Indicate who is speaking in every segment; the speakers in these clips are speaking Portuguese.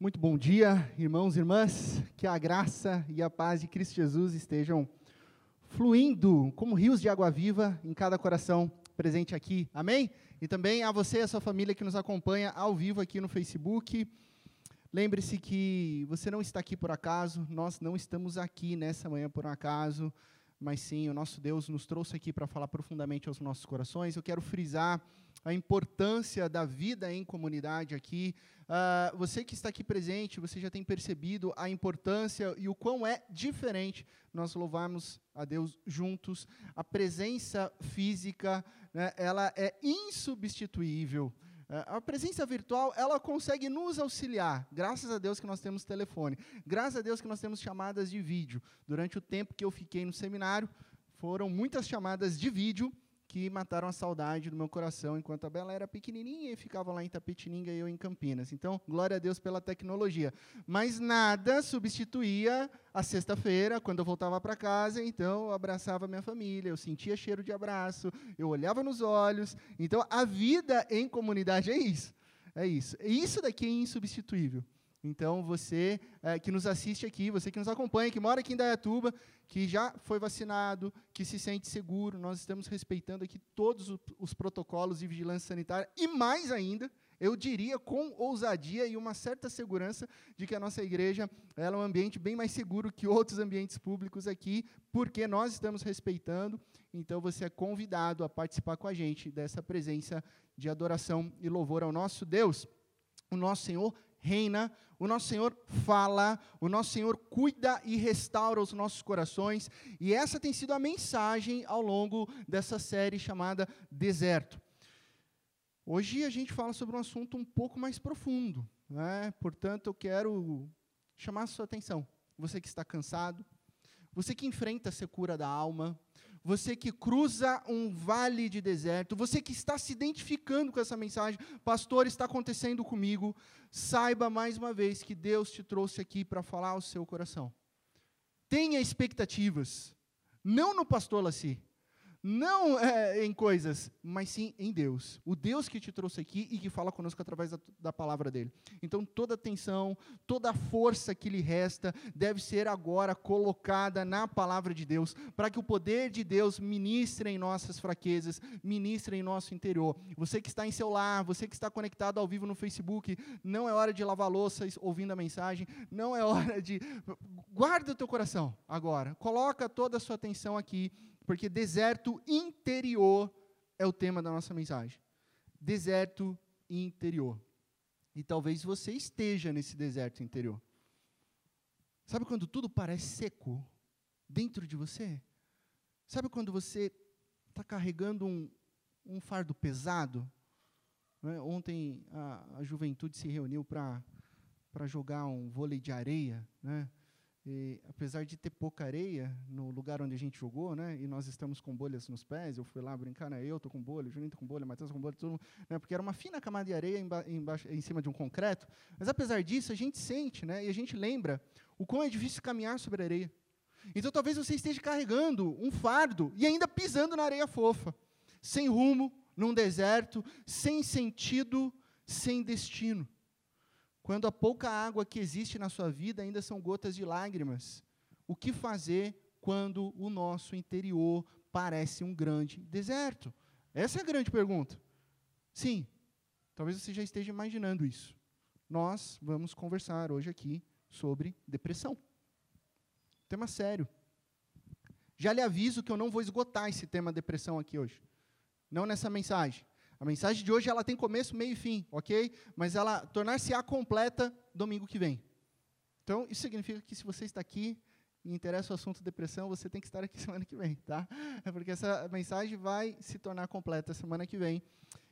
Speaker 1: Muito bom dia, irmãos e irmãs. Que a graça e a paz de Cristo Jesus estejam fluindo como rios de água viva em cada coração presente aqui. Amém? E também a você e a sua família que nos acompanha ao vivo aqui no Facebook. Lembre-se que você não está aqui por acaso, nós não estamos aqui nessa manhã por acaso, mas sim, o nosso Deus nos trouxe aqui para falar profundamente aos nossos corações. Eu quero frisar a importância da vida em comunidade aqui. Uh, você que está aqui presente, você já tem percebido a importância e o quão é diferente nós louvarmos a Deus juntos. A presença física, né, ela é insubstituível. Uh, a presença virtual, ela consegue nos auxiliar. Graças a Deus que nós temos telefone. Graças a Deus que nós temos chamadas de vídeo. Durante o tempo que eu fiquei no seminário, foram muitas chamadas de vídeo que mataram a saudade do meu coração enquanto a Bela era pequenininha e ficava lá em Tapetininga e eu em Campinas. Então, glória a Deus pela tecnologia. Mas nada substituía a sexta-feira, quando eu voltava para casa, então eu abraçava minha família, eu sentia cheiro de abraço, eu olhava nos olhos. Então, a vida em comunidade é isso. É isso. Isso daqui é insubstituível. Então, você é, que nos assiste aqui, você que nos acompanha, que mora aqui em Dayatuba, que já foi vacinado, que se sente seguro, nós estamos respeitando aqui todos os protocolos de vigilância sanitária e mais ainda, eu diria com ousadia e uma certa segurança de que a nossa igreja é um ambiente bem mais seguro que outros ambientes públicos aqui, porque nós estamos respeitando. Então você é convidado a participar com a gente dessa presença de adoração e louvor ao nosso Deus. O nosso Senhor reina, o nosso Senhor fala, o nosso Senhor cuida e restaura os nossos corações, e essa tem sido a mensagem ao longo dessa série chamada Deserto. Hoje a gente fala sobre um assunto um pouco mais profundo, né? portanto eu quero chamar a sua atenção. Você que está cansado, você que enfrenta a secura da alma, você que cruza um vale de deserto, você que está se identificando com essa mensagem, pastor, está acontecendo comigo, saiba mais uma vez que Deus te trouxe aqui para falar ao seu coração. Tenha expectativas, não no pastor Laci, não é, em coisas, mas sim em Deus. O Deus que te trouxe aqui e que fala conosco através da, da palavra dele. Então, toda atenção, toda a força que lhe resta deve ser agora colocada na palavra de Deus, para que o poder de Deus ministre em nossas fraquezas, ministre em nosso interior. Você que está em seu lar, você que está conectado ao vivo no Facebook, não é hora de lavar louça ouvindo a mensagem, não é hora de. Guarda o teu coração agora, coloca toda a sua atenção aqui porque deserto interior é o tema da nossa mensagem. Deserto interior. E talvez você esteja nesse deserto interior. Sabe quando tudo parece seco dentro de você? Sabe quando você está carregando um, um, fardo pesado? Né? Ontem a, a, juventude se reuniu para jogar um vôlei de areia. Né? E, apesar de ter pouca areia no lugar onde a gente jogou, né, e nós estamos com bolhas nos pés, eu fui lá brincar, né, eu estou com bolha, o Juninho está com bolha, o Matheus tá com bolha, todo né, porque era uma fina camada de areia emba embaixo, em cima de um concreto, mas apesar disso, a gente sente, né, e a gente lembra o quão é difícil caminhar sobre a areia. Então talvez você esteja carregando um fardo e ainda pisando na areia fofa, sem rumo, num deserto, sem sentido, sem destino. Quando a pouca água que existe na sua vida ainda são gotas de lágrimas. O que fazer quando o nosso interior parece um grande deserto? Essa é a grande pergunta. Sim, talvez você já esteja imaginando isso. Nós vamos conversar hoje aqui sobre depressão. Tema sério. Já lhe aviso que eu não vou esgotar esse tema depressão aqui hoje. Não nessa mensagem. A mensagem de hoje ela tem começo, meio e fim, ok? Mas ela tornar-se-á completa domingo que vem. Então, isso significa que se você está aqui e interessa o assunto depressão, você tem que estar aqui semana que vem, tá? É porque essa mensagem vai se tornar completa semana que vem.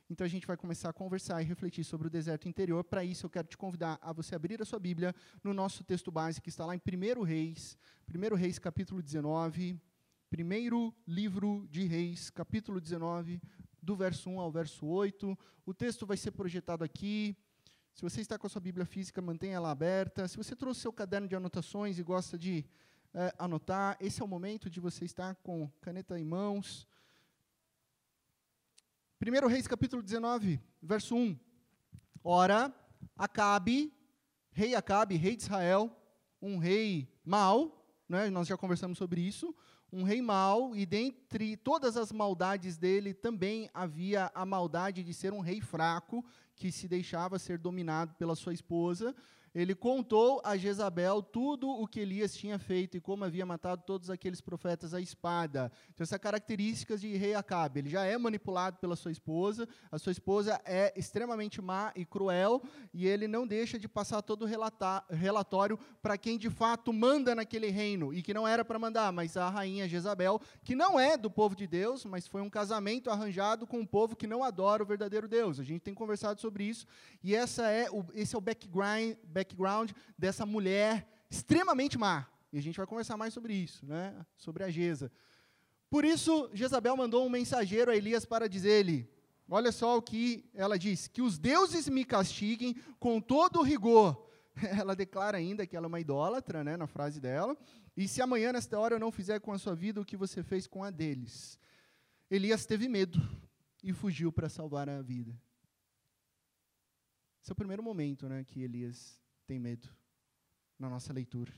Speaker 1: Então a gente vai começar a conversar e refletir sobre o deserto interior. Para isso, eu quero te convidar a você abrir a sua Bíblia no nosso texto base, que está lá em 1 Reis, 1 Reis, capítulo 19. Primeiro livro de Reis, capítulo 19, do verso 1 ao verso 8. O texto vai ser projetado aqui. Se você está com a sua Bíblia física, mantenha ela aberta. Se você trouxe seu caderno de anotações e gosta de é, anotar, esse é o momento de você estar com caneta em mãos. 1 Reis capítulo 19, verso 1. Ora, Acabe rei Acabe, rei de Israel, um rei mau, né, nós já conversamos sobre isso, um rei mau, e dentre todas as maldades dele também havia a maldade de ser um rei fraco, que se deixava ser dominado pela sua esposa, ele contou a Jezabel tudo o que Elias tinha feito e como havia matado todos aqueles profetas à espada. Então, essa característica de rei Acabe. Ele já é manipulado pela sua esposa, a sua esposa é extremamente má e cruel, e ele não deixa de passar todo o relatório para quem de fato manda naquele reino, e que não era para mandar, mas a rainha Jezabel, que não é do povo de Deus, mas foi um casamento arranjado com um povo que não adora o verdadeiro Deus. A gente tem conversado sobre isso, e essa é o, esse é o background, background dessa mulher extremamente má. E a gente vai conversar mais sobre isso, né? sobre a Geza. Por isso, Jezabel mandou um mensageiro a Elias para dizer-lhe: Olha só o que ela diz: Que os deuses me castiguem com todo o rigor. Ela declara ainda que ela é uma idólatra, né, na frase dela. E se amanhã, nesta hora, eu não fizer com a sua vida o que você fez com a deles. Elias teve medo e fugiu para salvar a vida. Esse é o primeiro momento né, que Elias tem medo na nossa leitura.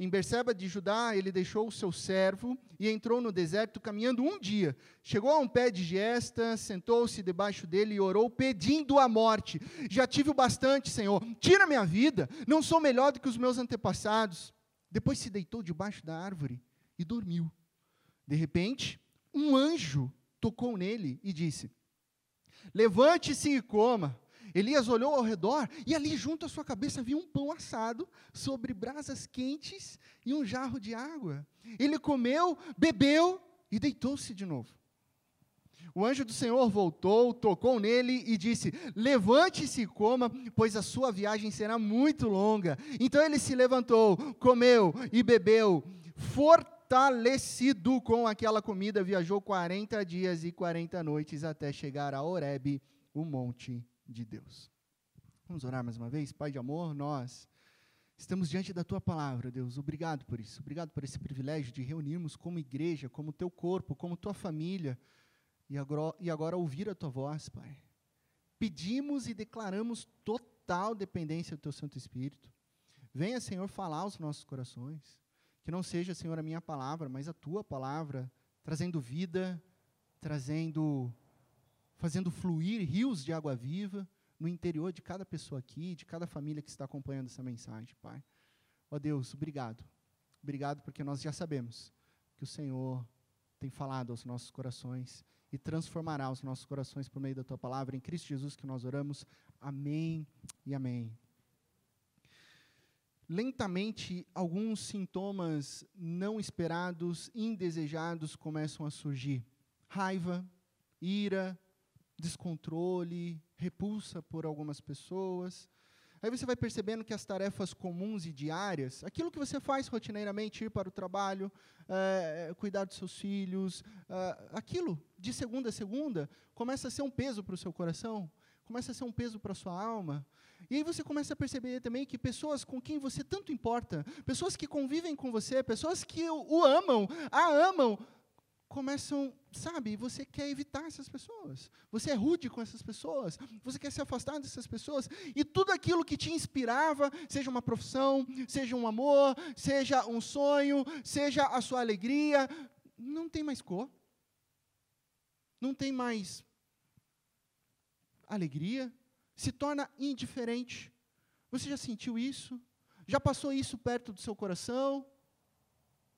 Speaker 1: Em Berseba de Judá, ele deixou o seu servo e entrou no deserto caminhando um dia. Chegou a um pé de gesta, sentou-se debaixo dele e orou, pedindo a morte. Já tive o bastante, Senhor. Tira minha vida. Não sou melhor do que os meus antepassados. Depois se deitou debaixo da árvore e dormiu. De repente, um anjo tocou nele e disse: Levante-se e coma. Elias olhou ao redor e ali junto à sua cabeça havia um pão assado sobre brasas quentes e um jarro de água. Ele comeu, bebeu e deitou-se de novo. O anjo do Senhor voltou, tocou nele e disse: Levante-se e coma, pois a sua viagem será muito longa. Então ele se levantou, comeu e bebeu, fortalecido com aquela comida, viajou 40 dias e 40 noites até chegar a Horebe, o monte de Deus. Vamos orar mais uma vez? Pai de amor, nós estamos diante da tua palavra, Deus. Obrigado por isso. Obrigado por esse privilégio de reunirmos como igreja, como teu corpo, como tua família e agora, e agora ouvir a tua voz, Pai. Pedimos e declaramos total dependência do teu Santo Espírito. Venha, Senhor, falar aos nossos corações. Que não seja, Senhor, a minha palavra, mas a tua palavra, trazendo vida, trazendo fazendo fluir rios de água viva no interior de cada pessoa aqui, de cada família que está acompanhando essa mensagem, Pai. Ó Deus, obrigado. Obrigado porque nós já sabemos que o Senhor tem falado aos nossos corações e transformará os nossos corações por meio da tua palavra. Em Cristo Jesus que nós oramos. Amém e amém. Lentamente, alguns sintomas não esperados, indesejados começam a surgir: raiva, ira, descontrole, repulsa por algumas pessoas. Aí você vai percebendo que as tarefas comuns e diárias, aquilo que você faz rotineiramente, ir para o trabalho, é, cuidar dos seus filhos, é, aquilo de segunda a segunda, começa a ser um peso para o seu coração, começa a ser um peso para a sua alma. E aí você começa a perceber também que pessoas com quem você tanto importa, pessoas que convivem com você, pessoas que o amam, a amam, começam, sabe, você quer evitar essas pessoas. Você é rude com essas pessoas. Você quer se afastar dessas pessoas. E tudo aquilo que te inspirava, seja uma profissão, seja um amor, seja um sonho, seja a sua alegria, não tem mais cor. Não tem mais alegria. Se torna indiferente. Você já sentiu isso? Já passou isso perto do seu coração?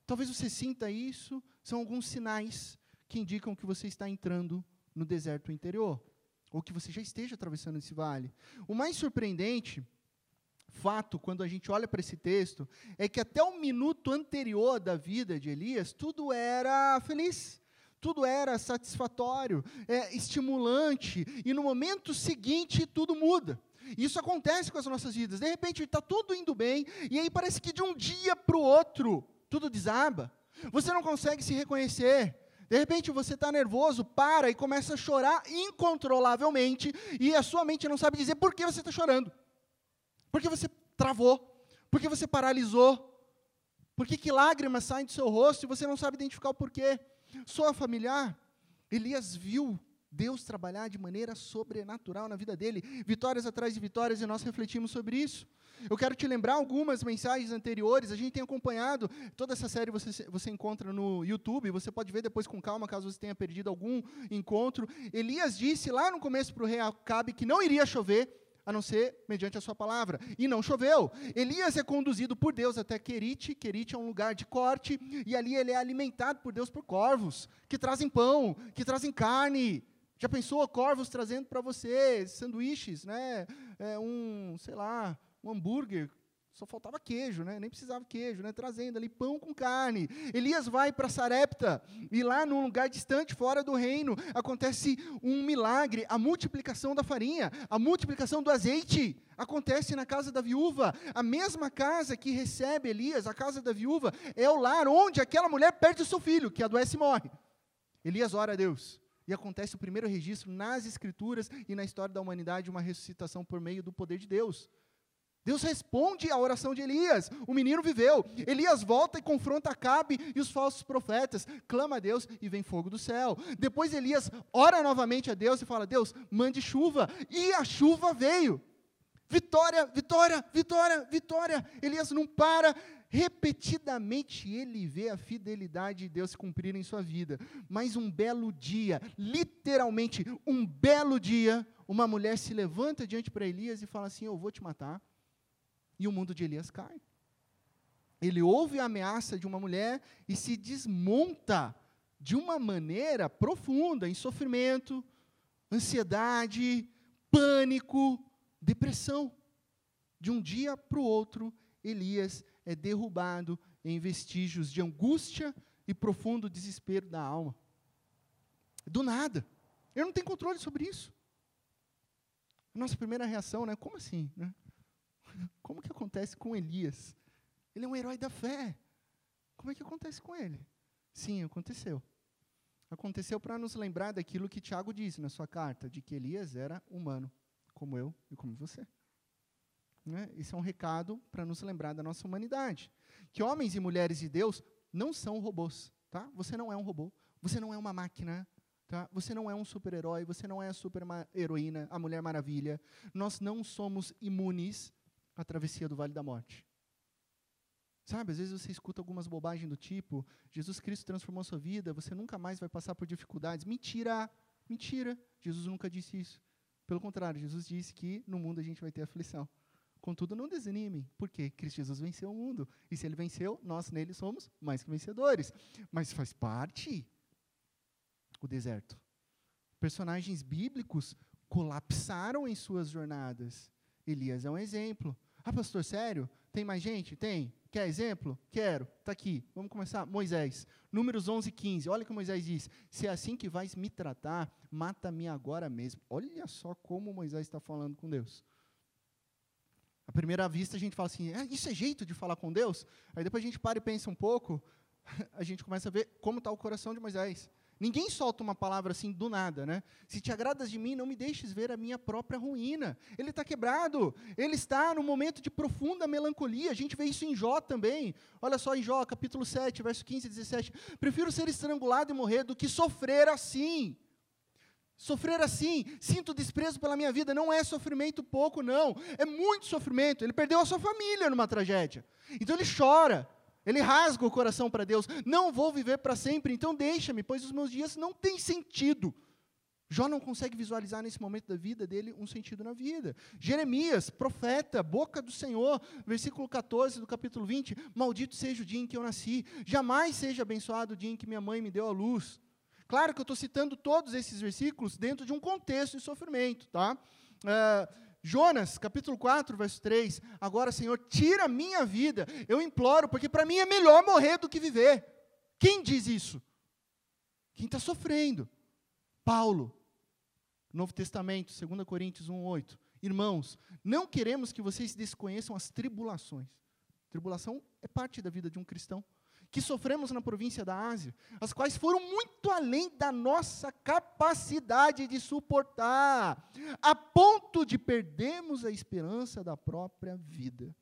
Speaker 1: Talvez você sinta isso, são alguns sinais que indicam que você está entrando no deserto interior, ou que você já esteja atravessando esse vale. O mais surpreendente fato, quando a gente olha para esse texto, é que até o minuto anterior da vida de Elias, tudo era feliz. Tudo era satisfatório, é, estimulante, e no momento seguinte tudo muda. Isso acontece com as nossas vidas. De repente está tudo indo bem, e aí parece que de um dia para o outro tudo desaba. Você não consegue se reconhecer. De repente você está nervoso, para e começa a chorar incontrolavelmente, e a sua mente não sabe dizer por que você está chorando. Porque você travou, porque você paralisou, porque que lágrimas saem do seu rosto e você não sabe identificar o porquê. Sua familiar, Elias viu Deus trabalhar de maneira sobrenatural na vida dele, vitórias atrás de vitórias, e nós refletimos sobre isso. Eu quero te lembrar algumas mensagens anteriores, a gente tem acompanhado, toda essa série você, você encontra no YouTube, você pode ver depois com calma, caso você tenha perdido algum encontro. Elias disse lá no começo para o rei Acabe que não iria chover, a não ser mediante a sua palavra. E não choveu. Elias é conduzido por Deus até Querite. Querite é um lugar de corte, e ali ele é alimentado por Deus por corvos, que trazem pão, que trazem carne. Já pensou corvos trazendo para você sanduíches, né? É um, sei lá, um hambúrguer só faltava queijo, né? Nem precisava queijo, né? Trazendo ali pão com carne. Elias vai para Sarepta e lá num lugar distante, fora do reino, acontece um milagre, a multiplicação da farinha, a multiplicação do azeite. Acontece na casa da viúva. A mesma casa que recebe Elias, a casa da viúva, é o lar onde aquela mulher perde o seu filho, que adoece e morre. Elias ora a Deus. E acontece o primeiro registro nas Escrituras e na história da humanidade, uma ressuscitação por meio do poder de Deus. Deus responde à oração de Elias. O menino viveu. Elias volta e confronta Acabe e os falsos profetas. Clama a Deus e vem fogo do céu. Depois Elias ora novamente a Deus e fala: Deus, mande chuva. E a chuva veio. Vitória, vitória, vitória, vitória. Elias não para. Repetidamente ele vê a fidelidade de Deus se cumprir em sua vida. Mas um belo dia, literalmente um belo dia, uma mulher se levanta diante para Elias e fala assim: Eu vou te matar. E o mundo de Elias cai. Ele ouve a ameaça de uma mulher e se desmonta de uma maneira profunda, em sofrimento, ansiedade, pânico, depressão. De um dia para o outro, Elias é derrubado em vestígios de angústia e profundo desespero da alma. Do nada. Ele não tem controle sobre isso. Nossa primeira reação, né? Como assim? Né? Como que acontece com Elias? Ele é um herói da fé. Como é que acontece com ele? Sim, aconteceu. Aconteceu para nos lembrar daquilo que Tiago disse na sua carta, de que Elias era humano, como eu e como você. Né? Isso é um recado para nos lembrar da nossa humanidade. Que homens e mulheres de Deus não são robôs. Tá? Você não é um robô. Você não é uma máquina. Tá? Você não é um super-herói. Você não é a super-heroína, a Mulher Maravilha. Nós não somos imunes a travessia do vale da morte. Sabe, às vezes você escuta algumas bobagens do tipo: Jesus Cristo transformou sua vida, você nunca mais vai passar por dificuldades. Mentira! Mentira! Jesus nunca disse isso. Pelo contrário, Jesus disse que no mundo a gente vai ter aflição. Contudo, não desanimem, porque Cristo Jesus venceu o mundo. E se ele venceu, nós nele somos mais que vencedores. Mas faz parte o deserto. Personagens bíblicos colapsaram em suas jornadas. Elias é um exemplo. Ah, pastor, sério? Tem mais gente? Tem. Quer exemplo? Quero. Está aqui. Vamos começar. Moisés. Números 11 e 15. Olha o que Moisés diz. Se é assim que vais me tratar, mata-me agora mesmo. Olha só como Moisés está falando com Deus. À primeira vista a gente fala assim, ah, isso é jeito de falar com Deus? Aí depois a gente para e pensa um pouco, a gente começa a ver como está o coração de Moisés. Ninguém solta uma palavra assim do nada, né? Se te agradas de mim, não me deixes ver a minha própria ruína. Ele está quebrado, ele está num momento de profunda melancolia. A gente vê isso em Jó também. Olha só em Jó, capítulo 7, verso 15 e 17. Prefiro ser estrangulado e morrer do que sofrer assim. Sofrer assim, sinto desprezo pela minha vida, não é sofrimento pouco, não. É muito sofrimento. Ele perdeu a sua família numa tragédia. Então ele chora. Ele rasga o coração para Deus. Não vou viver para sempre, então deixa-me, pois os meus dias não têm sentido. Jó não consegue visualizar nesse momento da vida dele um sentido na vida. Jeremias, profeta, boca do Senhor, versículo 14 do capítulo 20: Maldito seja o dia em que eu nasci, jamais seja abençoado o dia em que minha mãe me deu a luz. Claro que eu estou citando todos esses versículos dentro de um contexto de sofrimento, tá? Uh, Jonas, capítulo 4, verso 3. Agora, Senhor, tira a minha vida. Eu imploro, porque para mim é melhor morrer do que viver. Quem diz isso? Quem está sofrendo. Paulo, Novo Testamento, 2 Coríntios 1, 8. Irmãos, não queremos que vocês desconheçam as tribulações. Tribulação é parte da vida de um cristão que sofremos na província da Ásia, as quais foram muito além da nossa capacidade de suportar, a ponto de perdermos a esperança da própria vida.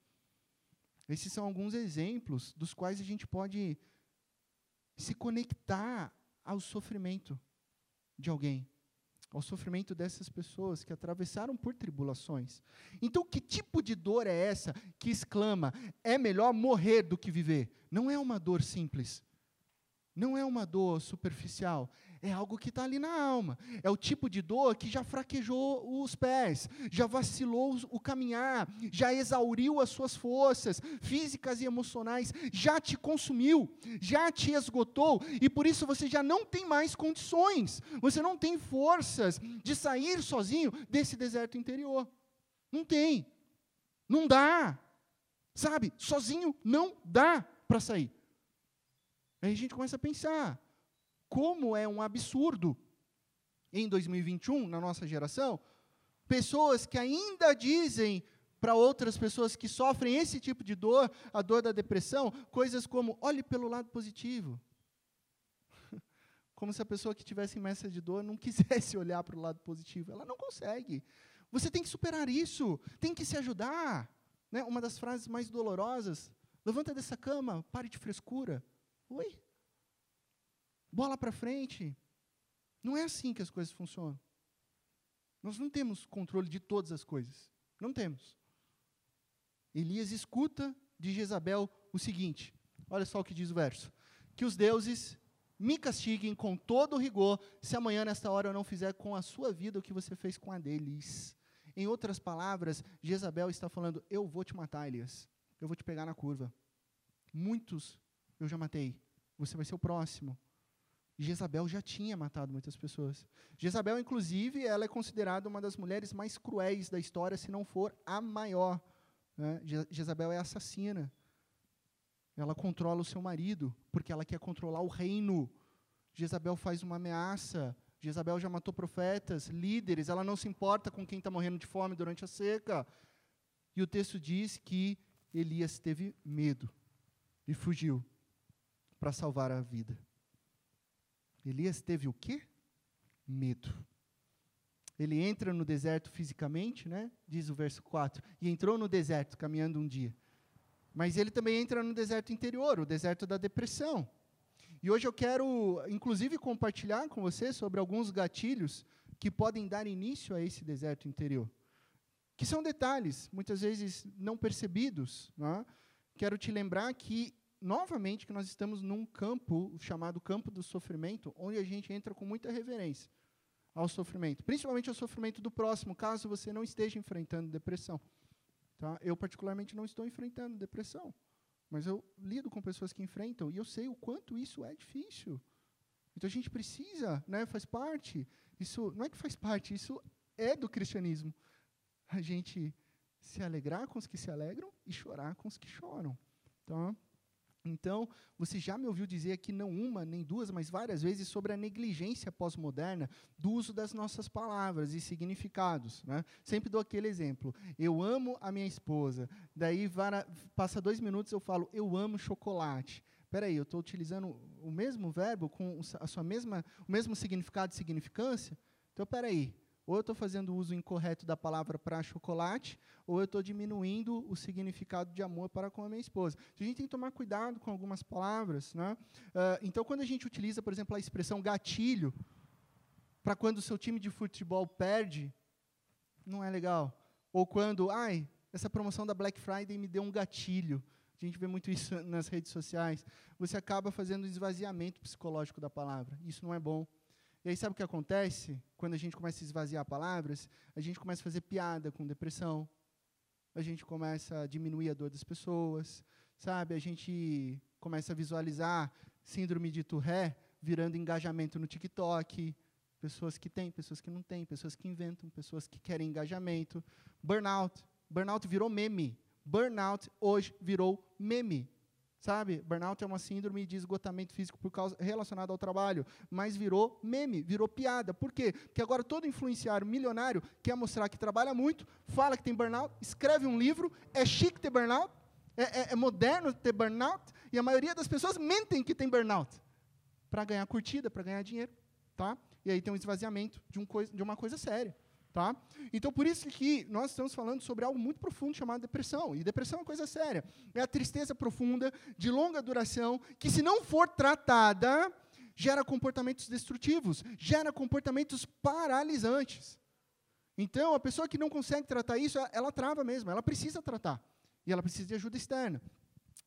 Speaker 1: Esses são alguns exemplos dos quais a gente pode se conectar ao sofrimento de alguém. Ao sofrimento dessas pessoas que atravessaram por tribulações. Então, que tipo de dor é essa que exclama: é melhor morrer do que viver? Não é uma dor simples. Não é uma dor superficial, é algo que está ali na alma. É o tipo de dor que já fraquejou os pés, já vacilou o caminhar, já exauriu as suas forças físicas e emocionais, já te consumiu, já te esgotou, e por isso você já não tem mais condições, você não tem forças de sair sozinho desse deserto interior. Não tem. Não dá. Sabe? Sozinho não dá para sair. Aí a gente começa a pensar, como é um absurdo em 2021, na nossa geração, pessoas que ainda dizem para outras pessoas que sofrem esse tipo de dor, a dor da depressão, coisas como olhe pelo lado positivo. Como se a pessoa que tivesse imersa de dor não quisesse olhar para o lado positivo. Ela não consegue. Você tem que superar isso, tem que se ajudar. Né? Uma das frases mais dolorosas: levanta dessa cama, pare de frescura. Oi? Bola para frente. Não é assim que as coisas funcionam. Nós não temos controle de todas as coisas. Não temos. Elias escuta de Jezabel o seguinte: olha só o que diz o verso. Que os deuses me castiguem com todo o rigor, se amanhã, nesta hora, eu não fizer com a sua vida o que você fez com a deles. Em outras palavras, Jezabel está falando: eu vou te matar, Elias. Eu vou te pegar na curva. Muitos eu já matei. Você vai ser o próximo. Jezabel já tinha matado muitas pessoas. Jezabel, inclusive, ela é considerada uma das mulheres mais cruéis da história, se não for a maior. Né? Jezabel é assassina. Ela controla o seu marido, porque ela quer controlar o reino. Jezabel faz uma ameaça. Jezabel já matou profetas, líderes. Ela não se importa com quem está morrendo de fome durante a seca. E o texto diz que Elias teve medo e fugiu para salvar a vida. Elias teve o quê? Medo. Ele entra no deserto fisicamente, né? Diz o verso 4. E entrou no deserto caminhando um dia. Mas ele também entra no deserto interior, o deserto da depressão. E hoje eu quero, inclusive, compartilhar com você sobre alguns gatilhos que podem dar início a esse deserto interior. Que são detalhes, muitas vezes não percebidos. Né? Quero te lembrar que novamente que nós estamos num campo chamado campo do sofrimento, onde a gente entra com muita reverência ao sofrimento, principalmente ao sofrimento do próximo, caso você não esteja enfrentando depressão. Tá? Eu, particularmente, não estou enfrentando depressão, mas eu lido com pessoas que enfrentam e eu sei o quanto isso é difícil. Então a gente precisa, né, faz parte, isso não é que faz parte, isso é do cristianismo. A gente se alegrar com os que se alegram e chorar com os que choram. Tá? Então, você já me ouviu dizer aqui não uma, nem duas, mas várias vezes sobre a negligência pós-moderna do uso das nossas palavras e significados. Né? Sempre dou aquele exemplo. Eu amo a minha esposa. Daí, vara, passa dois minutos, eu falo, eu amo chocolate. Espera aí, eu estou utilizando o mesmo verbo com a sua mesma, o mesmo significado e significância? Então, espera aí. Ou eu estou fazendo uso incorreto da palavra para chocolate, ou eu estou diminuindo o significado de amor para com a minha esposa. Então, a gente tem que tomar cuidado com algumas palavras. Né? Uh, então, quando a gente utiliza, por exemplo, a expressão gatilho, para quando o seu time de futebol perde, não é legal. Ou quando, ai, essa promoção da Black Friday me deu um gatilho. A gente vê muito isso nas redes sociais. Você acaba fazendo um esvaziamento psicológico da palavra. Isso não é bom. E aí sabe o que acontece? Quando a gente começa a esvaziar palavras, a gente começa a fazer piada com depressão, a gente começa a diminuir a dor das pessoas, sabe? A gente começa a visualizar síndrome de Tourette virando engajamento no TikTok, pessoas que têm, pessoas que não têm, pessoas que inventam, pessoas que querem engajamento. Burnout. Burnout virou meme. Burnout hoje virou meme. Sabe, burnout é uma síndrome de esgotamento físico por causa relacionado ao trabalho, mas virou meme, virou piada. Por quê? Porque agora todo influenciário milionário quer mostrar que trabalha muito, fala que tem burnout, escreve um livro, é chique ter burnout, é, é, é moderno ter burnout, e a maioria das pessoas mentem que tem burnout para ganhar curtida, para ganhar dinheiro, tá? E aí tem um esvaziamento de, um de uma coisa séria. Tá? Então, por isso que nós estamos falando sobre algo muito profundo chamado depressão. E depressão é uma coisa séria. É a tristeza profunda, de longa duração, que se não for tratada, gera comportamentos destrutivos, gera comportamentos paralisantes. Então, a pessoa que não consegue tratar isso, ela trava mesmo, ela precisa tratar. E ela precisa de ajuda externa.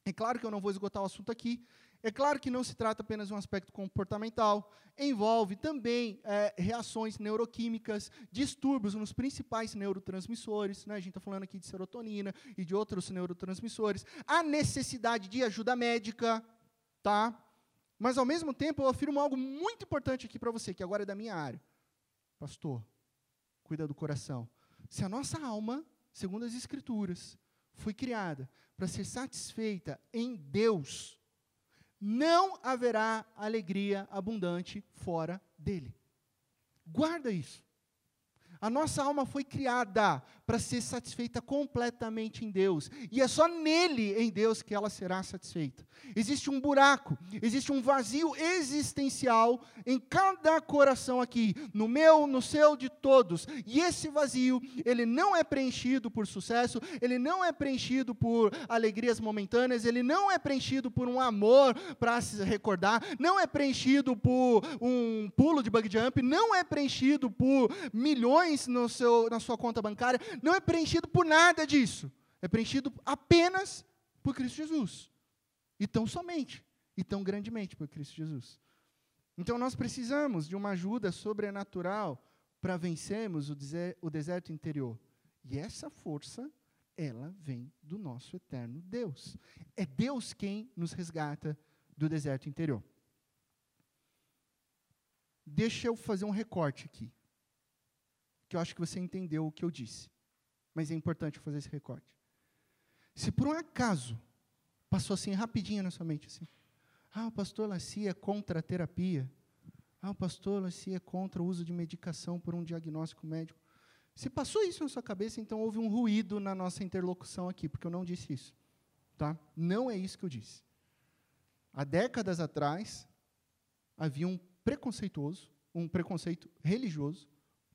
Speaker 1: É claro que eu não vou esgotar o assunto aqui. É claro que não se trata apenas de um aspecto comportamental, envolve também é, reações neuroquímicas, distúrbios nos principais neurotransmissores, né? a gente está falando aqui de serotonina e de outros neurotransmissores, a necessidade de ajuda médica, tá? Mas, ao mesmo tempo, eu afirmo algo muito importante aqui para você, que agora é da minha área. Pastor, cuida do coração. Se a nossa alma, segundo as Escrituras, foi criada para ser satisfeita em Deus, não haverá alegria abundante fora dele. Guarda isso. A nossa alma foi criada para ser satisfeita completamente em Deus. E é só nele, em Deus, que ela será satisfeita. Existe um buraco, existe um vazio existencial em cada coração aqui, no meu, no seu, de todos. E esse vazio, ele não é preenchido por sucesso, ele não é preenchido por alegrias momentâneas, ele não é preenchido por um amor para se recordar, não é preenchido por um pulo de bug jump, não é preenchido por milhões no seu, na sua conta bancária não é preenchido por nada disso. É preenchido apenas por Cristo Jesus. E tão somente, e tão grandemente por Cristo Jesus. Então nós precisamos de uma ajuda sobrenatural para vencermos o, o deserto interior. E essa força, ela vem do nosso eterno Deus. É Deus quem nos resgata do deserto interior. Deixa eu fazer um recorte aqui, que eu acho que você entendeu o que eu disse mas é importante fazer esse recorte. Se por um acaso passou assim rapidinho na sua mente, assim, ah, o pastor Laci é contra a terapia, ah, o pastor Laci é contra o uso de medicação por um diagnóstico médico. Se passou isso na sua cabeça, então houve um ruído na nossa interlocução aqui, porque eu não disse isso. Tá? Não é isso que eu disse. Há décadas atrás, havia um preconceituoso, um preconceito religioso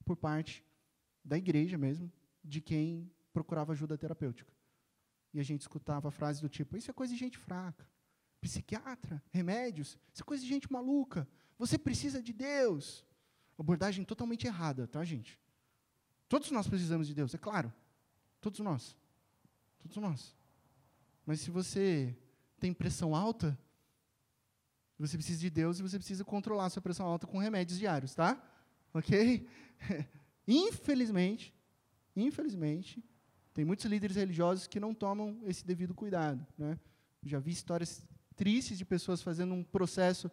Speaker 1: por parte da igreja mesmo, de quem procurava ajuda terapêutica. E a gente escutava frases do tipo: Isso é coisa de gente fraca. Psiquiatra, remédios, isso é coisa de gente maluca. Você precisa de Deus. Abordagem totalmente errada, tá, gente? Todos nós precisamos de Deus, é claro. Todos nós. Todos nós. Mas se você tem pressão alta, você precisa de Deus e você precisa controlar a sua pressão alta com remédios diários, tá? Ok? Infelizmente, Infelizmente, tem muitos líderes religiosos que não tomam esse devido cuidado. Né? Já vi histórias tristes de pessoas fazendo um processo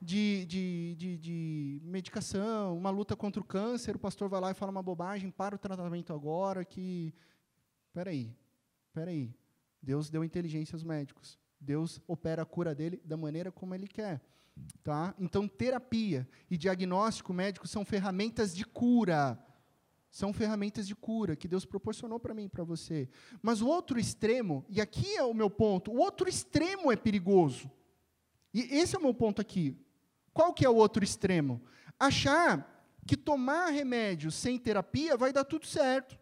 Speaker 1: de, de, de, de, medicação, uma luta contra o câncer, o pastor vai lá e fala uma bobagem, para o tratamento agora, que... Peraí, peraí. Deus deu inteligência aos médicos. Deus opera a cura dele da maneira como ele quer. Tá? Então, terapia e diagnóstico médico são ferramentas de cura. São ferramentas de cura que Deus proporcionou para mim e para você. Mas o outro extremo, e aqui é o meu ponto, o outro extremo é perigoso. E esse é o meu ponto aqui. Qual que é o outro extremo? Achar que tomar remédio sem terapia vai dar tudo certo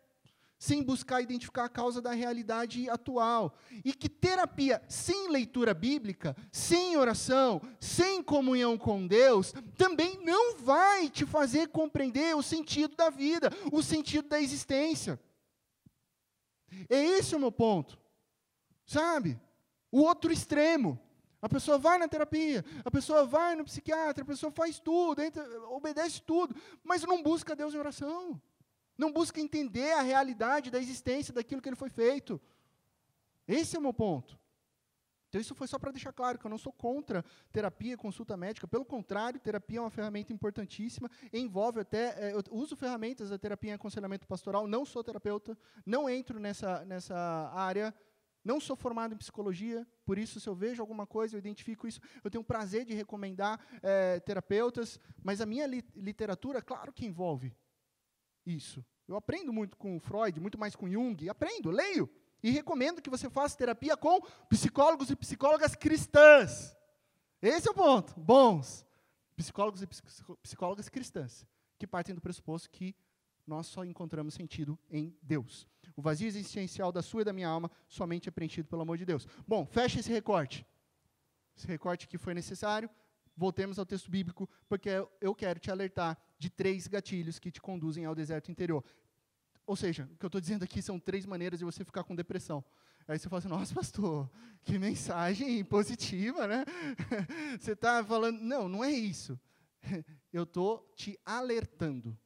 Speaker 1: sem buscar identificar a causa da realidade atual. E que terapia sem leitura bíblica, sem oração, sem comunhão com Deus, também não vai te fazer compreender o sentido da vida, o sentido da existência. É esse o meu ponto. Sabe? O outro extremo. A pessoa vai na terapia, a pessoa vai no psiquiatra, a pessoa faz tudo, entra, obedece tudo, mas não busca Deus em oração não busca entender a realidade da existência daquilo que ele foi feito. Esse é o meu ponto. Então, isso foi só para deixar claro que eu não sou contra terapia, consulta médica. Pelo contrário, terapia é uma ferramenta importantíssima. Envolve até. É, eu uso ferramentas da terapia em aconselhamento pastoral. Não sou terapeuta, não entro nessa, nessa área. Não sou formado em psicologia, por isso, se eu vejo alguma coisa, eu identifico isso. Eu tenho prazer de recomendar é, terapeutas, mas a minha li literatura, claro que envolve isso. Eu aprendo muito com Freud, muito mais com Jung, aprendo, leio. E recomendo que você faça terapia com psicólogos e psicólogas cristãs. Esse é o ponto. Bons. Psicólogos e psicólogas cristãs, que partem do pressuposto que nós só encontramos sentido em Deus. O vazio existencial da sua e da minha alma somente é preenchido pelo amor de Deus. Bom, fecha esse recorte. Esse recorte que foi necessário voltemos ao texto bíblico, porque eu quero te alertar de três gatilhos que te conduzem ao deserto interior. Ou seja, o que eu estou dizendo aqui são três maneiras de você ficar com depressão. Aí você fala assim, nossa, pastor, que mensagem positiva, né? Você está falando, não, não é isso. Eu estou te alertando.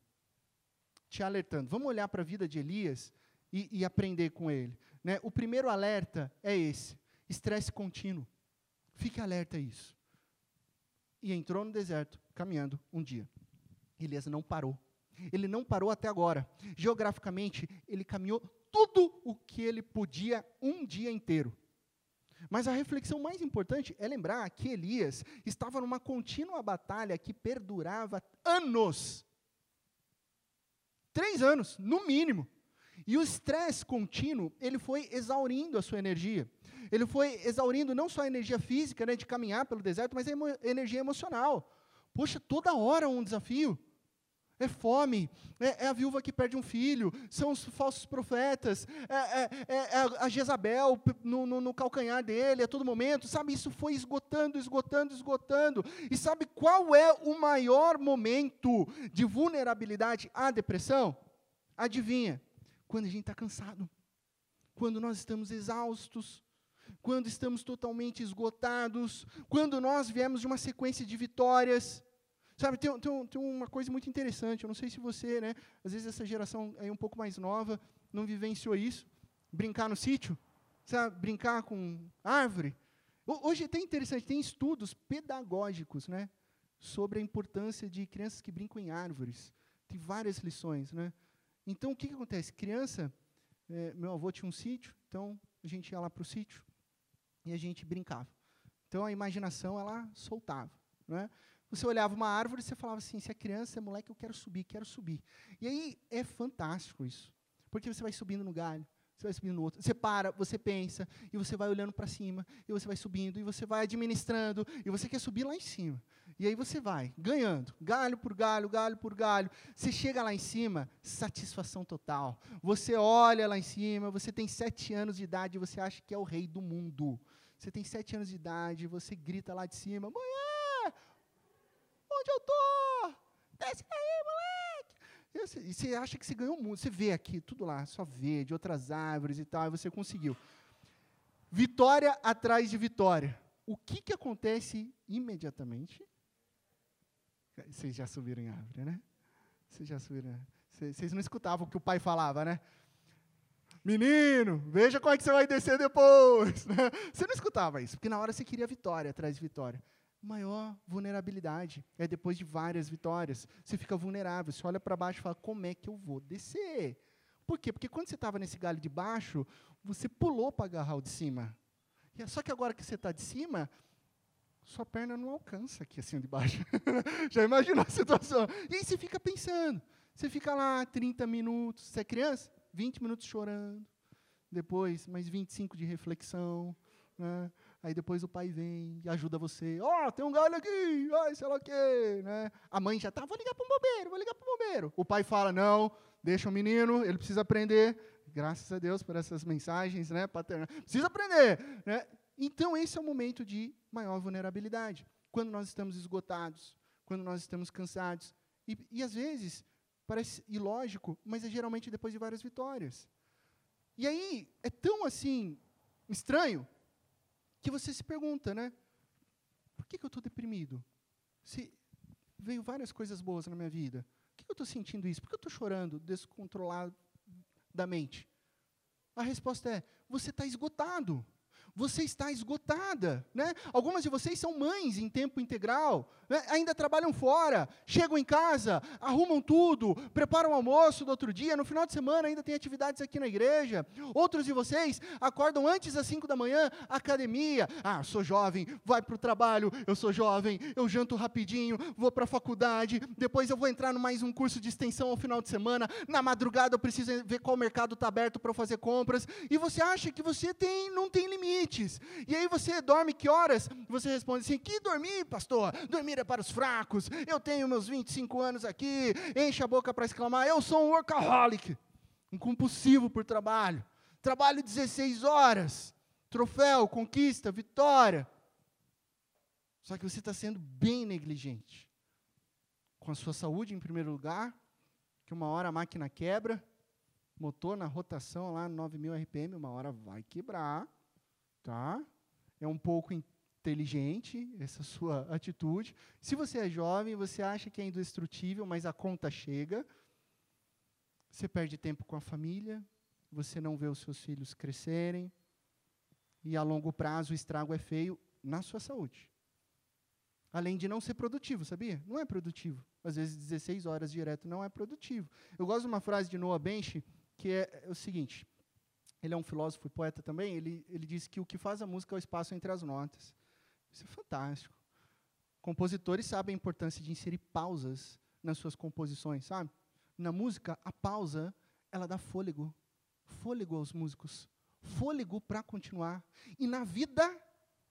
Speaker 1: Te alertando. Vamos olhar para a vida de Elias e, e aprender com ele. Né? O primeiro alerta é esse: estresse contínuo. Fique alerta a isso. E entrou no deserto, caminhando um dia. Elias não parou. Ele não parou até agora. Geograficamente, ele caminhou tudo o que ele podia um dia inteiro. Mas a reflexão mais importante é lembrar que Elias estava numa contínua batalha que perdurava anos. Três anos, no mínimo. E o estresse contínuo, ele foi exaurindo a sua energia. Ele foi exaurindo não só a energia física, né, de caminhar pelo deserto, mas a emo energia emocional. Poxa, toda hora um desafio. É fome, é, é, a viúva que perde um filho, são os falsos profetas, é, é, é, é a Jezabel no, no, no, calcanhar dele a todo momento, sabe? Isso foi esgotando, esgotando, esgotando. E sabe qual é o maior momento de vulnerabilidade à depressão? Adivinha? Quando a gente está cansado, quando nós estamos exaustos, quando estamos totalmente esgotados, quando nós viemos de uma sequência de vitórias. Sabe, tem, tem, tem, uma coisa muito interessante, eu não sei se você, né, às vezes essa geração é um pouco mais nova, não vivenciou isso, brincar no sítio, sabe, brincar com árvore. Hoje é até interessante, tem estudos pedagógicos, né, sobre a importância de crianças que brincam em árvores. Tem várias lições, né. Então, o que, que acontece? Criança, é, meu avô tinha um sítio, então a gente ia lá para o sítio e a gente brincava. Então, a imaginação, ela soltava, né. Você olhava uma árvore e você falava assim: se é criança, é moleque, eu quero subir, quero subir. E aí é fantástico isso. Porque você vai subindo no galho, você vai subindo no outro. Você para, você pensa, e você vai olhando para cima, e você vai subindo, e você vai administrando, e você quer subir lá em cima. E aí você vai, ganhando, galho por galho, galho por galho. Você chega lá em cima, satisfação total. Você olha lá em cima, você tem sete anos de idade, e você acha que é o rei do mundo. Você tem sete anos de idade, você grita lá de cima, manhã onde eu tô? Desce aí, moleque! E você acha que você ganhou muito. Você vê aqui, tudo lá, só vê, de outras árvores e tal, e você conseguiu. Vitória atrás de vitória. O que, que acontece imediatamente? Vocês já subiram em árvore, né? Vocês já subiram. Vocês não escutavam o que o pai falava, né? Menino, veja como é que você vai descer depois. Você não escutava isso, porque na hora você queria vitória atrás de vitória maior vulnerabilidade. É depois de várias vitórias. Você fica vulnerável, você olha para baixo e fala: como é que eu vou descer? Por quê? Porque quando você estava nesse galho de baixo, você pulou para agarrar o de cima. É só que agora que você está de cima, sua perna não alcança aqui assim de baixo. Já imaginou a situação? E aí você fica pensando. Você fica lá 30 minutos. Você é criança? 20 minutos chorando. Depois, mais 25 de reflexão. Né? Aí depois o pai vem e ajuda você. Ó, oh, tem um galho aqui, ai, sei lá o quê, né? A mãe já tá, vou ligar para o bombeiro, vou ligar para o bombeiro. O pai fala, não, deixa o menino, ele precisa aprender. Graças a Deus por essas mensagens, né, paternas. Precisa aprender, né? Então esse é o momento de maior vulnerabilidade. Quando nós estamos esgotados, quando nós estamos cansados. E, e às vezes, parece ilógico, mas é geralmente depois de várias vitórias. E aí, é tão assim, estranho, que você se pergunta, né? Por que, que eu estou deprimido? Se veio várias coisas boas na minha vida. Por que, que eu estou sentindo isso? Por que eu estou chorando descontroladamente? A resposta é: você está esgotado você está esgotada. Né? Algumas de vocês são mães em tempo integral, né? ainda trabalham fora, chegam em casa, arrumam tudo, preparam o almoço do outro dia, no final de semana ainda tem atividades aqui na igreja. Outros de vocês acordam antes das 5 da manhã, academia. Ah, sou jovem, vai para o trabalho, eu sou jovem, eu janto rapidinho, vou para a faculdade, depois eu vou entrar no mais um curso de extensão ao final de semana, na madrugada eu preciso ver qual mercado está aberto para fazer compras, e você acha que você tem, não tem limite limites. E aí você dorme que horas? Você responde assim: que dormir, pastor? Dormir é para os fracos. Eu tenho meus 25 anos aqui. Enche a boca para exclamar: eu sou um workaholic, um compulsivo por trabalho. Trabalho 16 horas. Troféu, conquista, vitória. Só que você está sendo bem negligente. Com a sua saúde em primeiro lugar, que uma hora a máquina quebra, motor na rotação lá, 9000 RPM, uma hora vai quebrar, tá? É um pouco inteligente essa sua atitude. Se você é jovem, você acha que é indestrutível, mas a conta chega. Você perde tempo com a família, você não vê os seus filhos crescerem, e a longo prazo o estrago é feio na sua saúde. Além de não ser produtivo, sabia? Não é produtivo. Às vezes 16 horas direto não é produtivo. Eu gosto de uma frase de Noah Bench, que é, é o seguinte, ele é um filósofo e poeta também, ele, ele diz que o que faz a música é o espaço entre as notas. Isso é fantástico. Compositores sabem a importância de inserir pausas nas suas composições, sabe? Na música, a pausa, ela dá fôlego. Fôlego aos músicos. Fôlego para continuar. E na vida,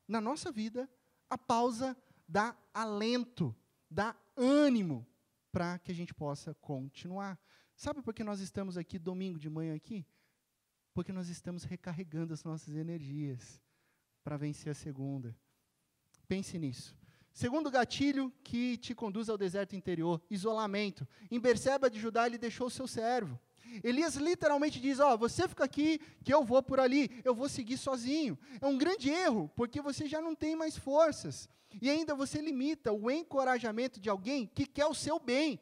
Speaker 1: na nossa vida, a pausa dá alento, dá ânimo para que a gente possa continuar. Sabe por que nós estamos aqui domingo de manhã aqui? Porque nós estamos recarregando as nossas energias para vencer a segunda. Pense nisso. Segundo gatilho que te conduz ao deserto interior, isolamento. Em Berseba de Judá ele deixou o seu servo. Elias literalmente diz: Ó, oh, você fica aqui, que eu vou por ali, eu vou seguir sozinho. É um grande erro, porque você já não tem mais forças. E ainda você limita o encorajamento de alguém que quer o seu bem.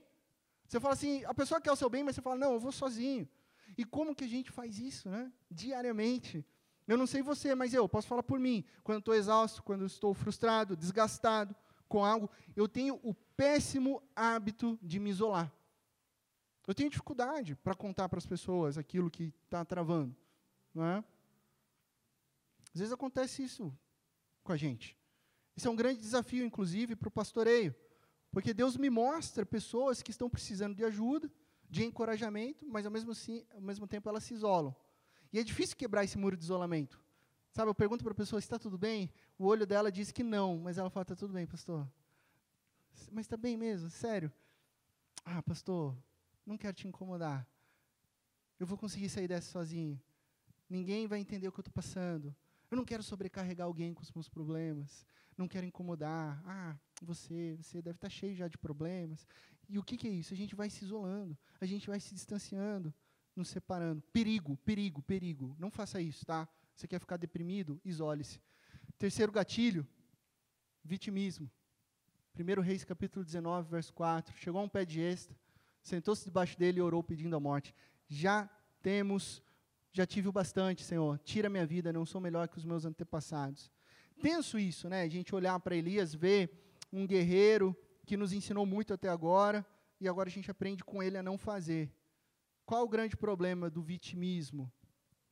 Speaker 1: Você fala assim, a pessoa quer o seu bem, mas você fala, não, eu vou sozinho. E como que a gente faz isso, né? Diariamente. Eu não sei você, mas eu posso falar por mim. Quando estou exausto, quando estou frustrado, desgastado com algo, eu tenho o péssimo hábito de me isolar. Eu tenho dificuldade para contar para as pessoas aquilo que está travando. Não é? Às vezes acontece isso com a gente. Isso é um grande desafio, inclusive, para o pastoreio. Porque Deus me mostra pessoas que estão precisando de ajuda, de encorajamento, mas ao mesmo, ao mesmo tempo elas se isolam. E é difícil quebrar esse muro de isolamento. Sabe, eu pergunto para a pessoa, está tudo bem? O olho dela diz que não, mas ela fala, está tudo bem, pastor. Mas está bem mesmo, sério. Ah, pastor, não quero te incomodar. Eu vou conseguir sair dessa sozinho. Ninguém vai entender o que eu estou passando. Eu não quero sobrecarregar alguém com os meus problemas. Não quero incomodar. Ah, você, você deve estar tá cheio já de problemas. E o que, que é isso? A gente vai se isolando, a gente vai se distanciando, nos separando. Perigo, perigo, perigo. Não faça isso, tá? Você quer ficar deprimido? Isole-se. Terceiro gatilho, vitimismo. 1 Reis capítulo 19, verso 4. Chegou a um pé de esta, sentou-se debaixo dele e orou pedindo a morte. Já temos, já tive o bastante, Senhor. Tira minha vida, não sou melhor que os meus antepassados. Tenso isso, né? A gente olhar para Elias, ver um guerreiro que nos ensinou muito até agora, e agora a gente aprende com ele a não fazer. Qual o grande problema do vitimismo?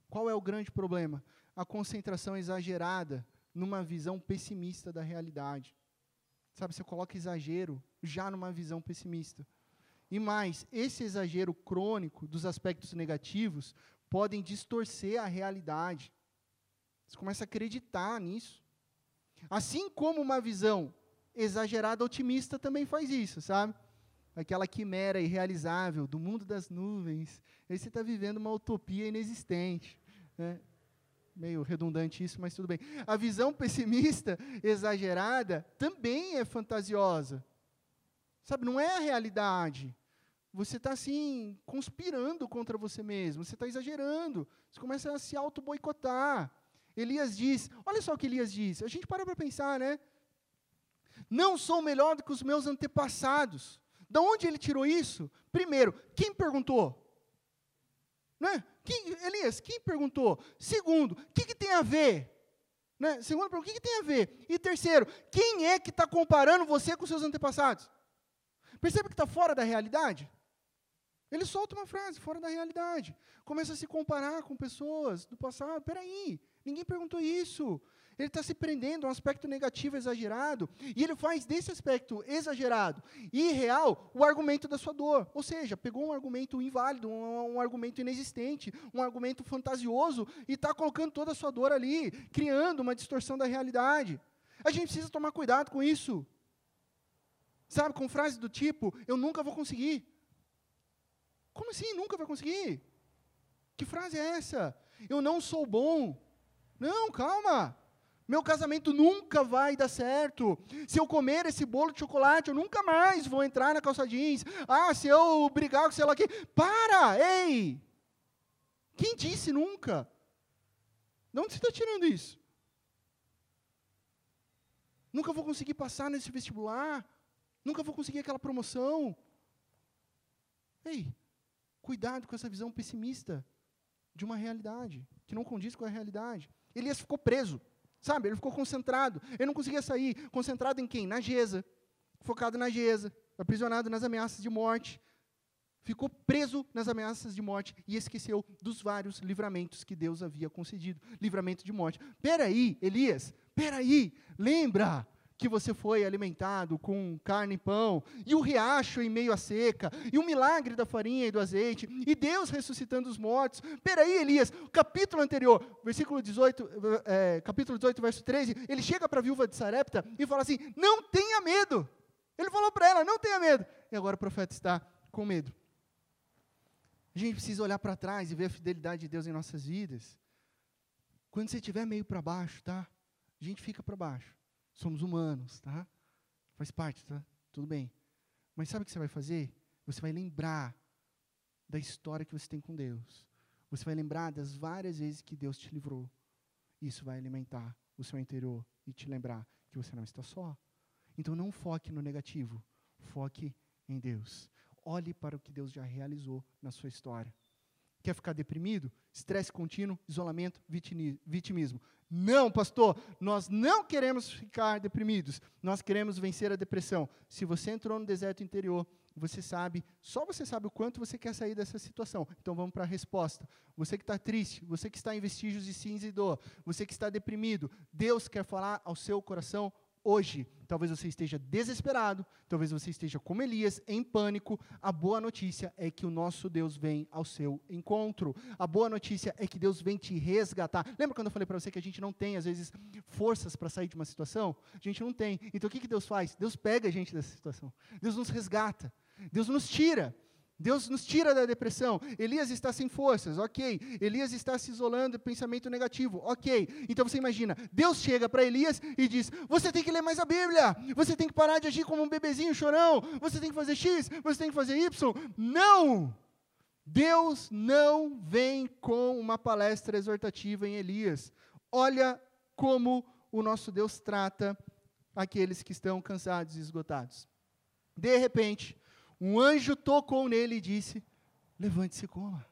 Speaker 1: Qual é o grande problema? A concentração exagerada numa visão pessimista da realidade. Sabe, você coloca exagero já numa visão pessimista. E mais, esse exagero crônico dos aspectos negativos podem distorcer a realidade. Você começa a acreditar nisso. Assim como uma visão exagerada otimista também faz isso, sabe? Aquela quimera irrealizável do mundo das nuvens. Aí você está vivendo uma utopia inexistente. Né? Meio redundante isso, mas tudo bem. A visão pessimista exagerada também é fantasiosa. Sabe, não é a realidade. Você está assim, conspirando contra você mesmo, você está exagerando, você começa a se auto-boicotar. Elias diz, olha só o que Elias diz, a gente para para pensar, né? Não sou melhor do que os meus antepassados. Da onde ele tirou isso? Primeiro, quem perguntou? Né? Quem, Elias, quem perguntou? Segundo, o que, que, tem a ver? Né? Segundo, o que, que tem a ver? E terceiro, quem é que está comparando você com seus antepassados? Percebe que está fora da realidade? Ele solta uma frase fora da realidade. Começa a se comparar com pessoas do passado. Peraí, ninguém perguntou isso. Ele está se prendendo a um aspecto negativo exagerado, e ele faz desse aspecto exagerado e irreal o argumento da sua dor. Ou seja, pegou um argumento inválido, um, um argumento inexistente, um argumento fantasioso, e está colocando toda a sua dor ali, criando uma distorção da realidade. A gente precisa tomar cuidado com isso. Sabe, com frases do tipo, eu nunca vou conseguir. Como assim, nunca vai conseguir? Que frase é essa? Eu não sou bom. Não, calma. Meu casamento nunca vai dar certo. Se eu comer esse bolo de chocolate, eu nunca mais vou entrar na calça jeans. Ah, se eu brigar com sei lá quem. Para! Ei! Quem disse nunca? De onde você está tirando isso? Nunca vou conseguir passar nesse vestibular. Nunca vou conseguir aquela promoção. Ei, cuidado com essa visão pessimista de uma realidade que não condiz com a realidade. Elias ficou preso, sabe? Ele ficou concentrado. Ele não conseguia sair. Concentrado em quem? Na Geza. Focado na Geza. Aprisionado nas ameaças de morte. Ficou preso nas ameaças de morte e esqueceu dos vários livramentos que Deus havia concedido. Livramento de morte. Peraí, Elias, peraí, lembra que você foi alimentado com carne e pão, e o riacho em meio à seca, e o milagre da farinha e do azeite, e Deus ressuscitando os mortos. Peraí, Elias, capítulo anterior, versículo 18, é, capítulo 18, verso 13, ele chega para a viúva de Sarepta e fala assim: não tenha medo. Ele falou para ela, não tenha medo. E agora o profeta está com medo. A gente precisa olhar para trás e ver a fidelidade de Deus em nossas vidas. Quando você estiver meio para baixo, tá? A gente fica para baixo. Somos humanos, tá? Faz parte, tá? Tudo bem. Mas sabe o que você vai fazer? Você vai lembrar da história que você tem com Deus. Você vai lembrar das várias vezes que Deus te livrou. Isso vai alimentar o seu interior e te lembrar que você não está só. Então não foque no negativo, foque em Deus. Olhe para o que Deus já realizou na sua história. Quer ficar deprimido? Estresse contínuo, isolamento, vitimismo. Não, pastor, nós não queremos ficar deprimidos, nós queremos vencer a depressão. Se você entrou no deserto interior, você sabe, só você sabe o quanto você quer sair dessa situação. Então vamos para a resposta. Você que está triste, você que está em vestígios de cinza e dor, você que está deprimido, Deus quer falar ao seu coração hoje. Talvez você esteja desesperado, talvez você esteja como Elias, em pânico. A boa notícia é que o nosso Deus vem ao seu encontro. A boa notícia é que Deus vem te resgatar. Lembra quando eu falei para você que a gente não tem, às vezes, forças para sair de uma situação? A gente não tem. Então o que, que Deus faz? Deus pega a gente dessa situação. Deus nos resgata. Deus nos tira. Deus nos tira da depressão. Elias está sem forças, ok. Elias está se isolando pensamento negativo, ok. Então você imagina, Deus chega para Elias e diz: Você tem que ler mais a Bíblia, você tem que parar de agir como um bebezinho chorão, você tem que fazer X, você tem que fazer Y. Não! Deus não vem com uma palestra exortativa em Elias. Olha como o nosso Deus trata aqueles que estão cansados e esgotados. De repente, um anjo tocou nele e disse: Levante-se e coma.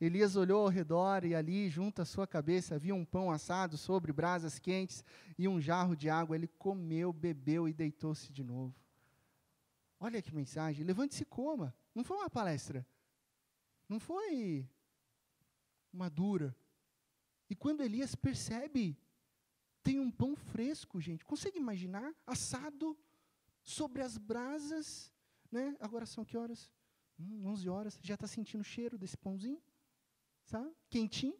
Speaker 1: Elias olhou ao redor e ali, junto à sua cabeça, havia um pão assado sobre brasas quentes e um jarro de água. Ele comeu, bebeu e deitou-se de novo. Olha que mensagem. Levante-se e coma. Não foi uma palestra. Não foi uma dura. E quando Elias percebe, tem um pão fresco, gente. Consegue imaginar? Assado sobre as brasas né? Agora são que horas? Hum, 11 horas. Já está sentindo o cheiro desse pãozinho? Sabe? Quentinho,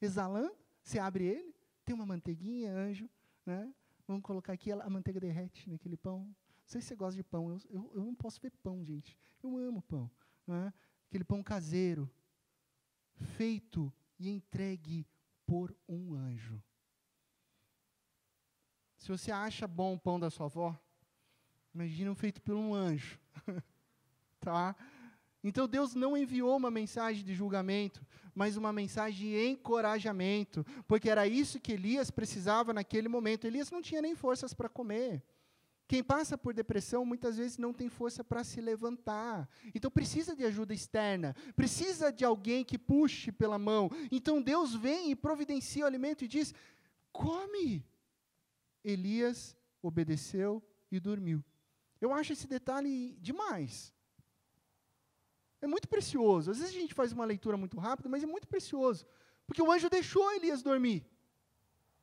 Speaker 1: exalando. Você abre ele, tem uma manteiguinha, anjo, né? Vamos colocar aqui, a manteiga derrete naquele pão. Não sei se você gosta de pão. Eu, eu, eu não posso ver pão, gente. Eu amo pão. Né? Aquele pão caseiro, feito e entregue por um anjo. Se você acha bom o pão da sua avó, imagina feito por um anjo. tá? Então Deus não enviou uma mensagem de julgamento, mas uma mensagem de encorajamento, porque era isso que Elias precisava naquele momento. Elias não tinha nem forças para comer. Quem passa por depressão muitas vezes não tem força para se levantar. Então precisa de ajuda externa, precisa de alguém que puxe pela mão. Então Deus vem e providencia o alimento e diz: come. Elias obedeceu e dormiu. Eu acho esse detalhe demais. É muito precioso. Às vezes a gente faz uma leitura muito rápida, mas é muito precioso. Porque o anjo deixou Elias dormir.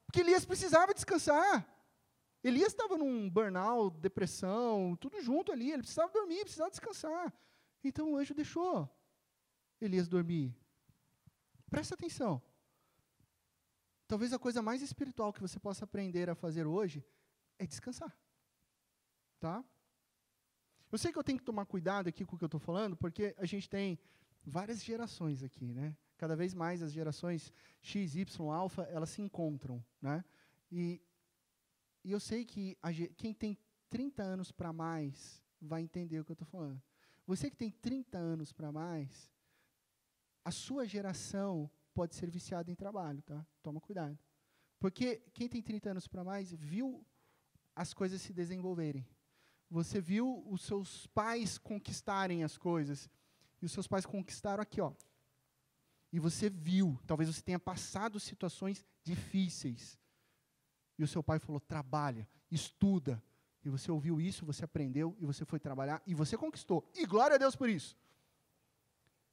Speaker 1: Porque Elias precisava descansar. Elias estava num burnout, depressão, tudo junto ali. Ele precisava dormir, precisava descansar. Então o anjo deixou Elias dormir. Presta atenção. Talvez a coisa mais espiritual que você possa aprender a fazer hoje é descansar. Tá? Eu sei que eu tenho que tomar cuidado aqui com o que eu estou falando, porque a gente tem várias gerações aqui, né? Cada vez mais as gerações X, Y, alfa, elas se encontram, né? E, e eu sei que a, quem tem 30 anos para mais vai entender o que eu estou falando. Você que tem 30 anos para mais, a sua geração pode ser viciada em trabalho, tá? Toma cuidado. Porque quem tem 30 anos para mais viu as coisas se desenvolverem. Você viu os seus pais conquistarem as coisas. E os seus pais conquistaram aqui, ó. E você viu, talvez você tenha passado situações difíceis. E o seu pai falou: trabalha, estuda. E você ouviu isso, você aprendeu, e você foi trabalhar, e você conquistou. E glória a Deus por isso.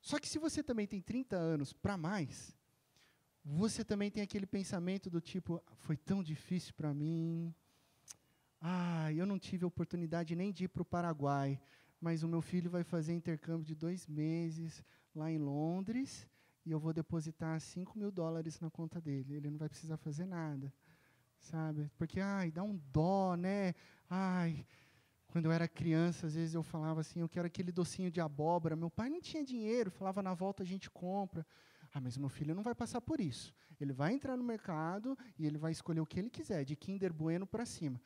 Speaker 1: Só que se você também tem 30 anos para mais, você também tem aquele pensamento do tipo: foi tão difícil para mim. Ah, eu não tive oportunidade nem de ir para o Paraguai, mas o meu filho vai fazer intercâmbio de dois meses lá em Londres e eu vou depositar 5 mil dólares na conta dele. Ele não vai precisar fazer nada, sabe? Porque, ai, dá um dó, né? Ai, quando eu era criança, às vezes eu falava assim, eu quero aquele docinho de abóbora. Meu pai não tinha dinheiro, falava, na volta a gente compra. Ah, mas meu filho não vai passar por isso. Ele vai entrar no mercado e ele vai escolher o que ele quiser, de Kinder Bueno para cima.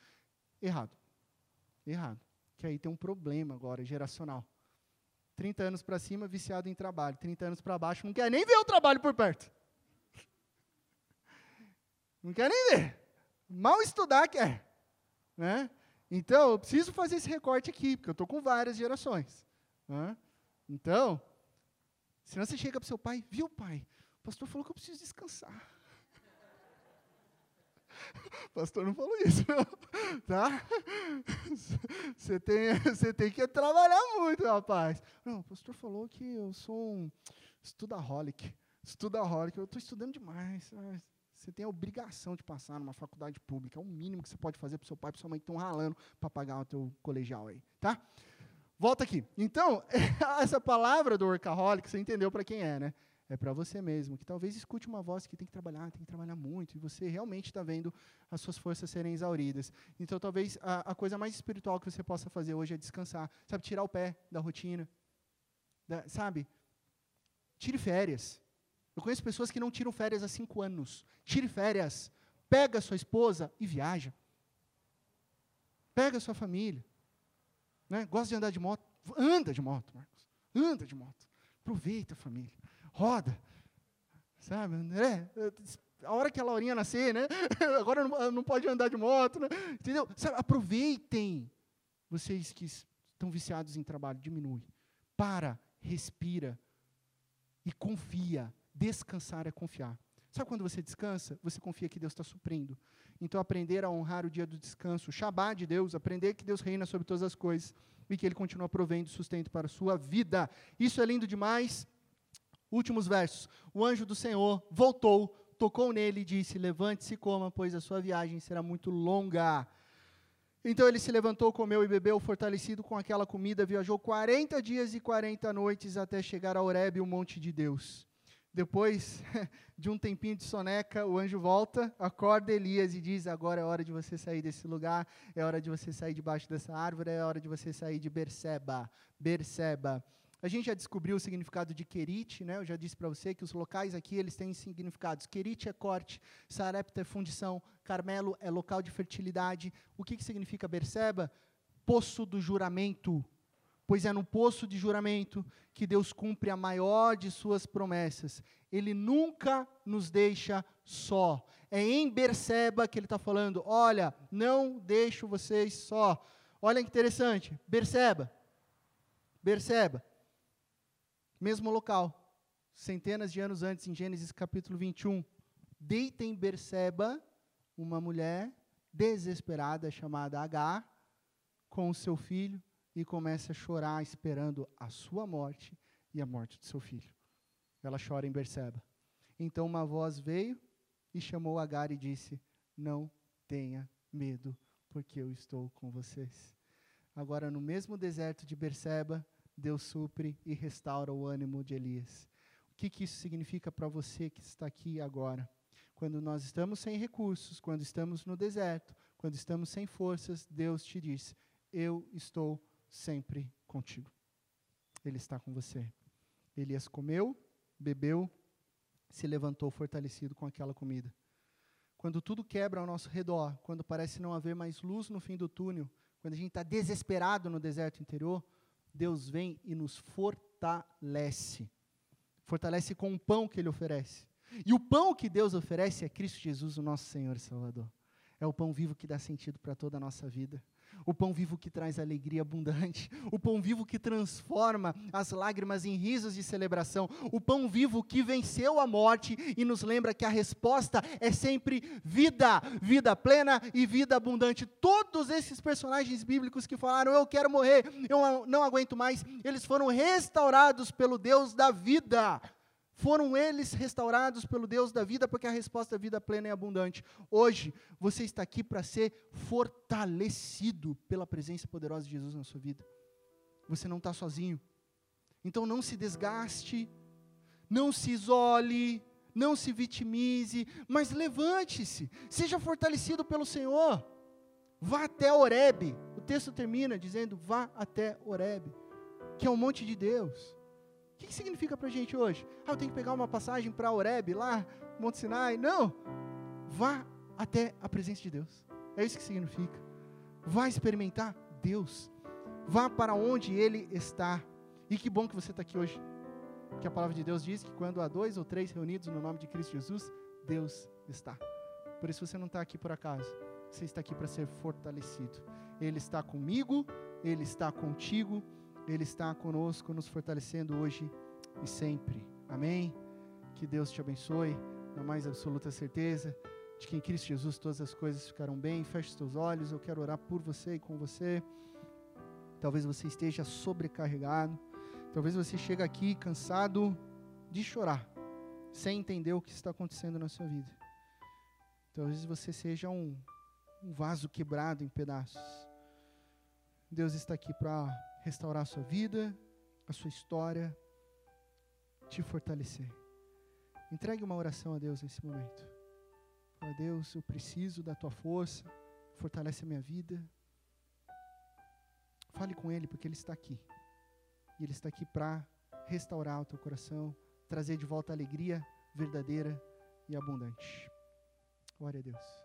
Speaker 1: Errado. Errado. Que aí tem um problema agora, geracional. 30 anos para cima, viciado em trabalho. 30 anos para baixo, não quer nem ver o trabalho por perto. Não quer nem ver. Mal estudar quer. Né? Então, eu preciso fazer esse recorte aqui, porque eu estou com várias gerações. Né? Então, senão você chega para o seu pai, viu, pai? O pastor falou que eu preciso descansar. Pastor não falou isso, não. Tá? Você tem, você tem que trabalhar muito, rapaz. Não, o pastor falou que eu sou um estudaholic. Estudaholic, eu estou estudando demais. Você tem a obrigação de passar numa faculdade pública. É o mínimo que você pode fazer para seu pai e para sua mãe que estão ralando para pagar o teu colegial aí, tá? Volta aqui. Então, essa palavra do workaholic, você entendeu para quem é, né? É para você mesmo, que talvez escute uma voz que tem que trabalhar, tem que trabalhar muito, e você realmente está vendo as suas forças serem exauridas. Então, talvez a, a, coisa mais espiritual que você possa fazer hoje é descansar, sabe, tirar o pé da rotina, da, sabe? Tire férias. Eu conheço pessoas que não tiram férias há cinco anos. Tire férias. Pega sua esposa e viaja. Pega sua família. Né? Gosta de andar de moto? Anda de moto, Marcos. Anda de moto. Aproveita a família roda. Sabe, André? A hora que a Laurinha nascer, né? Agora não, pode andar de moto, né? Entendeu? Sabe, aproveitem. Vocês que estão viciados em trabalho, diminui. Para, respira e confia. Descansar é confiar. Sabe quando você descansa? Você confia que Deus está suprindo. Então, aprender a honrar o dia do descanso, o Shabá de Deus, aprender que Deus reina sobre todas as coisas e que Ele continua provendo sustento para a sua vida. Isso é lindo demais últimos versos. O anjo do Senhor voltou, tocou nele e disse: Levante-se e coma, pois a sua viagem será muito longa. Então ele se levantou, comeu e bebeu, fortalecido com aquela comida, viajou 40 dias e 40 noites até chegar a Horebe, o monte de Deus. Depois de um tempinho de soneca, o anjo volta, acorda Elias e diz: Agora é hora de você sair desse lugar, é hora de você sair debaixo dessa árvore, é hora de você sair de Berseba. Berseba. A gente já descobriu o significado de Querite, né? Eu já disse para você que os locais aqui eles têm significados. Querite é corte, Sarepta é fundição, Carmelo é local de fertilidade. O que, que significa Berseba? Poço do juramento. Pois é no poço de juramento que Deus cumpre a maior de suas promessas. Ele nunca nos deixa só. É em Berseba que ele está falando: olha, não deixo vocês só. Olha que interessante. Berseba. Berseba mesmo local, centenas de anos antes, em Gênesis capítulo 21, deita em Berseba uma mulher desesperada chamada Agar com o seu filho e começa a chorar esperando a sua morte e a morte do seu filho. Ela chora em Berseba. Então uma voz veio e chamou Agar e disse: Não tenha medo, porque eu estou com vocês. Agora, no mesmo deserto de Berseba, Deus supre e restaura o ânimo de Elias. O que, que isso significa para você que está aqui agora? Quando nós estamos sem recursos, quando estamos no deserto, quando estamos sem forças, Deus te diz: Eu estou sempre contigo. Ele está com você. Elias comeu, bebeu, se levantou fortalecido com aquela comida. quando tudo quebra ao nosso redor, quando parece não haver mais luz no fim do túnel, quando a gente está desesperado no deserto interior, Deus vem e nos fortalece. Fortalece com o pão que Ele oferece. E o pão que Deus oferece é Cristo Jesus, o nosso Senhor e Salvador. É o pão vivo que dá sentido para toda a nossa vida o pão vivo que traz alegria abundante, o pão vivo que transforma as lágrimas em risos de celebração, o pão vivo que venceu a morte e nos lembra que a resposta é sempre vida, vida plena e vida abundante. Todos esses personagens bíblicos que falaram, eu quero morrer, eu não aguento mais, eles foram restaurados pelo Deus da vida. Foram eles restaurados pelo Deus da vida, porque a resposta é vida plena e abundante. Hoje, você está aqui para ser fortalecido pela presença poderosa de Jesus na sua vida. Você não está sozinho. Então não se desgaste, não se isole, não se vitimize, mas levante-se, seja fortalecido pelo Senhor. Vá até Oreb. O texto termina dizendo: vá até Oreb, que é o monte de Deus. O que, que significa para a gente hoje? Ah, eu tenho que pegar uma passagem para Oreb, lá, Monte Sinai. Não! Vá até a presença de Deus. É isso que significa. Vá experimentar Deus. Vá para onde Ele está. E que bom que você está aqui hoje. Porque a palavra de Deus diz que quando há dois ou três reunidos no nome de Cristo Jesus, Deus está. Por isso você não está aqui por acaso. Você está aqui para ser fortalecido. Ele está comigo, Ele está contigo ele está conosco, nos fortalecendo hoje e sempre. Amém? Que Deus te abençoe, na mais absoluta certeza de que em Cristo Jesus todas as coisas ficarão bem. Feche os teus olhos, eu quero orar por você e com você. Talvez você esteja sobrecarregado, talvez você chegue aqui cansado de chorar, sem entender o que está acontecendo na sua vida. Talvez você seja um, um vaso quebrado em pedaços. Deus está aqui para restaurar a sua vida, a sua história, te fortalecer. Entregue uma oração a Deus nesse momento. Fala, Deus, eu preciso da tua força, fortalece a minha vida. Fale com Ele, porque Ele está aqui. E Ele está aqui para restaurar o teu coração, trazer de volta a alegria verdadeira e abundante. Glória a Deus.